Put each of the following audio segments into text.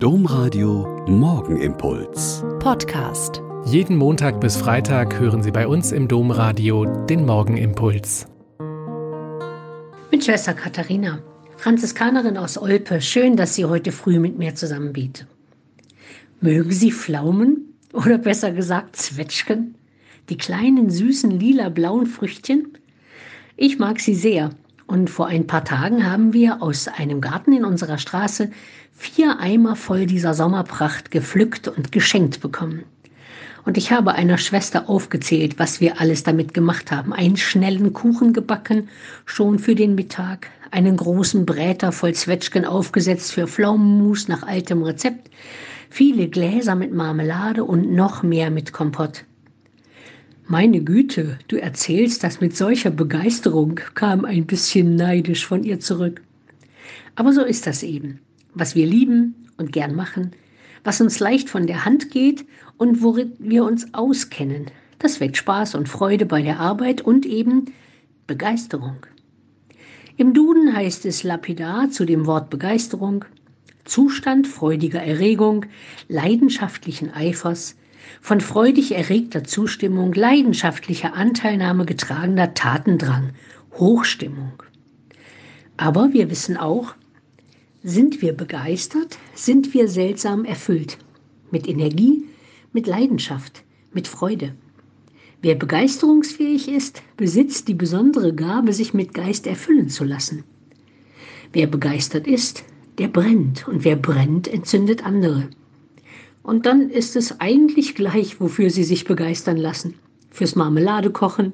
Domradio Morgenimpuls. Podcast. Jeden Montag bis Freitag hören Sie bei uns im Domradio den Morgenimpuls. Mit Schwester Katharina, Franziskanerin aus Olpe. Schön, dass sie heute früh mit mir zusammen bietet. Mögen Sie Pflaumen oder besser gesagt Zwetschgen? Die kleinen süßen lila-blauen Früchtchen? Ich mag sie sehr und vor ein paar Tagen haben wir aus einem Garten in unserer Straße vier Eimer voll dieser Sommerpracht gepflückt und geschenkt bekommen. Und ich habe einer Schwester aufgezählt, was wir alles damit gemacht haben. Einen schnellen Kuchen gebacken, schon für den Mittag, einen großen Bräter voll Zwetschgen aufgesetzt für Pflaumenmus nach altem Rezept, viele Gläser mit Marmelade und noch mehr mit Kompott. Meine Güte, du erzählst das mit solcher Begeisterung, kam ein bisschen neidisch von ihr zurück. Aber so ist das eben. Was wir lieben und gern machen, was uns leicht von der Hand geht und worin wir uns auskennen, das weckt Spaß und Freude bei der Arbeit und eben Begeisterung. Im Duden heißt es lapidar zu dem Wort Begeisterung Zustand freudiger Erregung, leidenschaftlichen Eifers, von freudig erregter Zustimmung, leidenschaftlicher Anteilnahme getragener Tatendrang, Hochstimmung. Aber wir wissen auch, sind wir begeistert, sind wir seltsam erfüllt. Mit Energie, mit Leidenschaft, mit Freude. Wer begeisterungsfähig ist, besitzt die besondere Gabe, sich mit Geist erfüllen zu lassen. Wer begeistert ist, der brennt und wer brennt, entzündet andere. Und dann ist es eigentlich gleich, wofür sie sich begeistern lassen. Fürs Marmeladekochen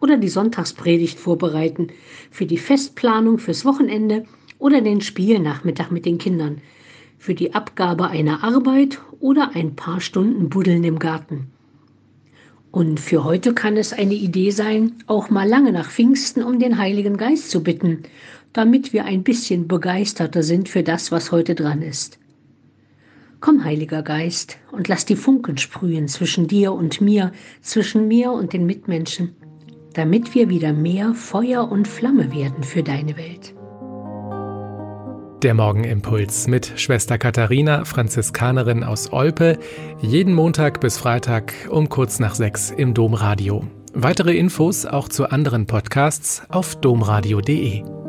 oder die Sonntagspredigt vorbereiten, für die Festplanung fürs Wochenende oder den Spielnachmittag mit den Kindern, für die Abgabe einer Arbeit oder ein paar Stunden Buddeln im Garten. Und für heute kann es eine Idee sein, auch mal lange nach Pfingsten um den Heiligen Geist zu bitten, damit wir ein bisschen begeisterter sind für das, was heute dran ist. Komm, Heiliger Geist, und lass die Funken sprühen zwischen dir und mir, zwischen mir und den Mitmenschen, damit wir wieder mehr Feuer und Flamme werden für deine Welt. Der Morgenimpuls mit Schwester Katharina, Franziskanerin aus Olpe, jeden Montag bis Freitag um kurz nach sechs im Domradio. Weitere Infos auch zu anderen Podcasts auf domradio.de.